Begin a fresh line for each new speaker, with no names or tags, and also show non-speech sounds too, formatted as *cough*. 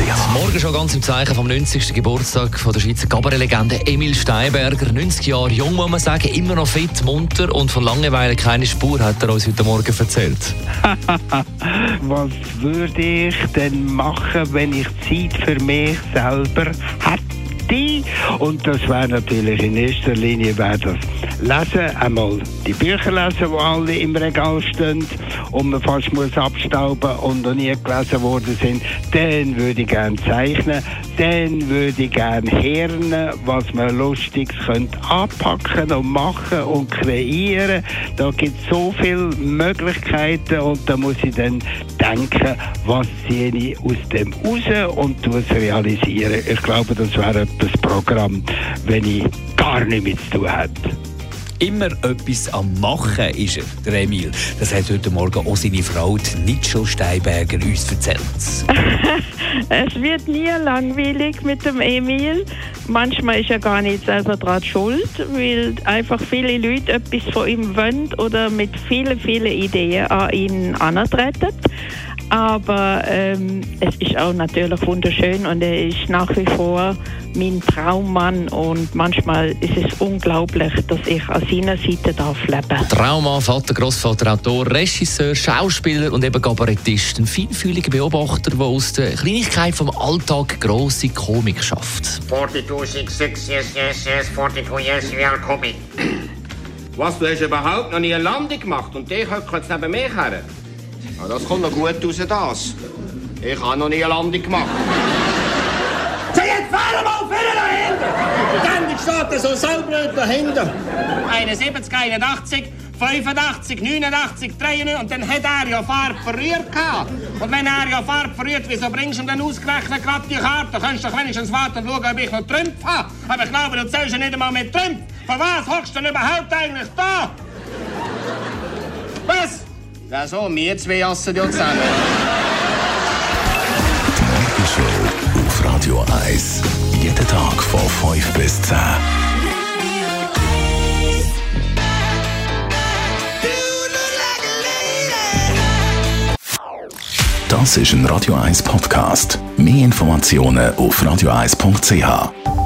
AlexanderKeller.ch
Morgen schon ganz im Zeichen vom 90. Geburtstag von der Schweizer Kabarettlegende Emil Steinberger. 90 Jahre jung, muss man sagen, immer noch fit, munter und von Langeweile keine Spur, hat er uns heute Morgen erzählt. *laughs*
Was würde ich denn machen, wenn ich Zeit für mich selber hätte? Und das wäre natürlich in erster Linie wäre das Lesen, einmal die Bücher lesen, die alle im Regal stehen und man fast muss abstauben und noch nie gelesen worden sind. Dann würde ich gerne zeichnen, dann würde ich gerne hören, was man Lustiges könnte anpacken und machen und kreieren. Da gibt es so viele Möglichkeiten und da muss ich dann denken, was ziehe ich aus dem raus und tue es realisieren. Ich glaube, das wäre das Programm, wenn ich gar nichts zu tun hätte
immer etwas am Machen ist er, der Emil. Das hat heute Morgen auch seine Frau, Nitschel Steinberger, uns erzählt. *laughs*
es wird nie langweilig mit dem Emil. Manchmal ist er gar nicht selber daran schuld, weil einfach viele Leute etwas von ihm wollen oder mit vielen, vielen Ideen an ihn antreten. Aber ähm, es ist auch natürlich wunderschön und er ist nach wie vor mein Traummann und manchmal ist es unglaublich, dass ich an seiner Seite darf leben.
Traummann, Vater, Großvater, Autor, Regisseur, Schauspieler und eben Kabarettist. Ein feinfühliger Beobachter, der aus der Kleinigkeit vom Alltag grosse Komik schafft.
4266, yes, yes, yes, 42, yes, we are coming. Was, du hast überhaupt noch nie eine Landung gemacht und dich hockt jetzt neben mir her? Ja, das kommt noch gut raus, das. Ich habe noch nie eine Landung gemacht.
So, jetzt fahren wir auf dahinter! Ständig steht er so saublöd dahinter.
71, 81, 85, 89, 93 und dann hat er ja Farbe verrührt gehabt. Und wenn er ja Farbe verrührt, wieso bringst du ihm dann ausgerechnet gerade die Karte? Du kannst doch wenigstens warten und schauen, ob ich noch Trümpf habe. Aber ich glaube, du zählst ja nicht einmal mit Trümpf. Von was hockst du denn überhaupt eigentlich da? Ja, so, wir zwei essen ja zusammen.
Die Morgenshow auf Radio 1. Jeden Tag von 5 bis 10. Das ist ein Radio 1 Podcast. Mehr Informationen auf radio1.ch.